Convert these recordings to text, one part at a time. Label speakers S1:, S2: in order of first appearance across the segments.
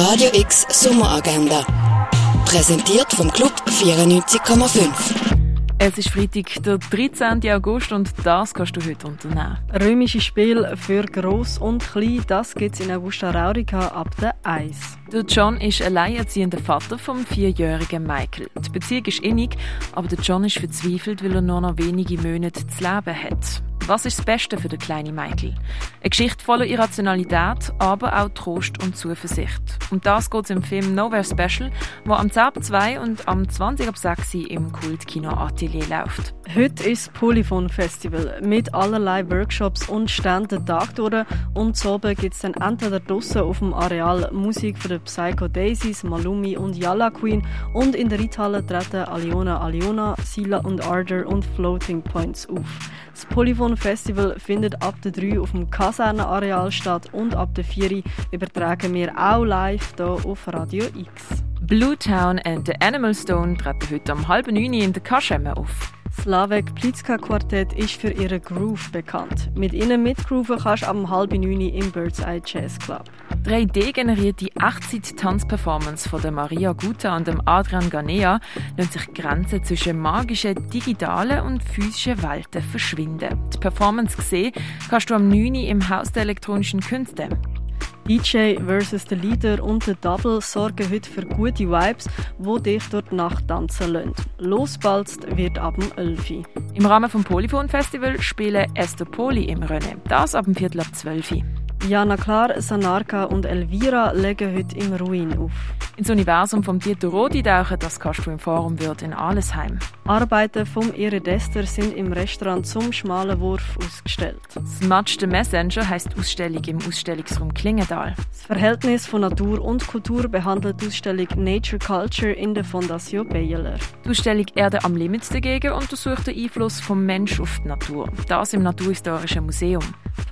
S1: Radio X Sommeragenda. Präsentiert vom Club 94,5.
S2: Es ist Freitag, der 13. August und das kannst du heute unternehmen.
S3: Römische Spiel für Gross und Klein, das gibt es in Augusta Raurica ab der Eis.
S2: Der John ist alleinerziehender Vater vom vierjährigen Michael. Die Beziehung ist innig, aber der John ist verzweifelt, weil er nur noch wenige Monate zu leben hat. Was ist das Beste für den kleinen Michael? Eine Geschichte voller Irrationalität, aber auch Trost und Zuversicht. Und das geht im Film Nowhere Special, wo am 10 ab 2 und am 20 ab 6 im Kultkino Atelier läuft.
S3: Heute ist Polyphon Festival mit allerlei Workshops und Ständen Tag durch. Und so gibt es dann entweder draussen auf dem Areal Musik von den Psycho Daisies, Malumi und Yalla Queen und in der Reithalle treten Aliona Aliona, Sila und Ardor und Floating Points auf. Das Polyphon Festival findet ab der 3 auf dem Kasernenareal statt und ab der 4 übertragen wir auch live hier auf Radio X.
S2: Blue Town and the Animal Stone treten heute um halb neun in der Kaschemme auf.
S3: Slavek Plitzka Quartett ist für ihren Groove bekannt. Mit ihnen mitgrooven kannst du am halb neun im Bird's Eye Jazz Club.
S2: 3D-generierte Echtzeit-Tanzperformance von der Maria Guta und dem Adrian Ganea lassen sich Grenzen zwischen magischen, digitalen und physischen Welten verschwinden. Die Performance gesehen kannst du am 9. im Haus der elektronischen Künste.
S3: DJ versus der Leader und der Double sorgen heute für gute Vibes, die dich dort Nacht tanzen lassen. Losbalzt wird ab dem 11.
S2: Im Rahmen des Polyphon Festival spielen Esther Poli im Rennen. Das ab dem Viertel ab 12.
S3: Jana Klar, Sanarka und Elvira legen heute im Ruin auf.
S2: Ins Universum vom Dieter Rodi tauchen, das kannst du im Forum Wirt in Allesheim.
S3: Arbeiten vom Iridester sind im Restaurant zum schmalen Wurf ausgestellt.
S2: Smudge the Messenger heisst Ausstellung im Ausstellungsraum Klingendal.
S3: Das Verhältnis von Natur und Kultur behandelt die Ausstellung Nature Culture in der Fondation Baylor.
S2: Die Ausstellung Erde am Limit dagegen untersucht den Einfluss vom Mensch auf die Natur. Das im Naturhistorischen Museum.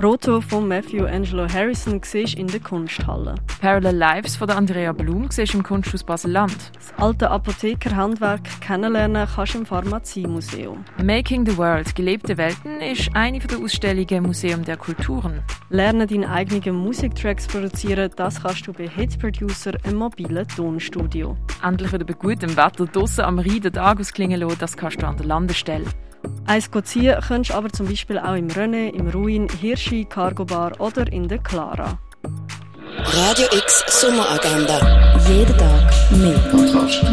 S3: Foto von Matthew Angelo Harrison siehst in der Kunsthalle.
S2: Parallel Lives von Andrea Blum siehst im Kunsthaus Basel-Land.
S3: Das alte Apothekerhandwerk kennenlernen kannst du im Pharmaziemuseum.
S2: Making the World – Gelebte Welten ist eine der Ausstellungen im Museum der Kulturen.
S3: Lernen deine eigenen Musiktracks produzieren, das kannst du bei Hit Producer, einem mobilen Tonstudio.
S2: Endlich wieder bei gutem Wetter draussen am Rhein den Tag ausklingen lassen, das kannst du an der Landestelle.
S3: Eins ziehen kannst du aber zum Beispiel auch im René, im Ruin, Hirschi, Cargo Bar oder in der Clara.
S1: Radio X Sommeragenda. Jeden Tag mehr. Kontrast.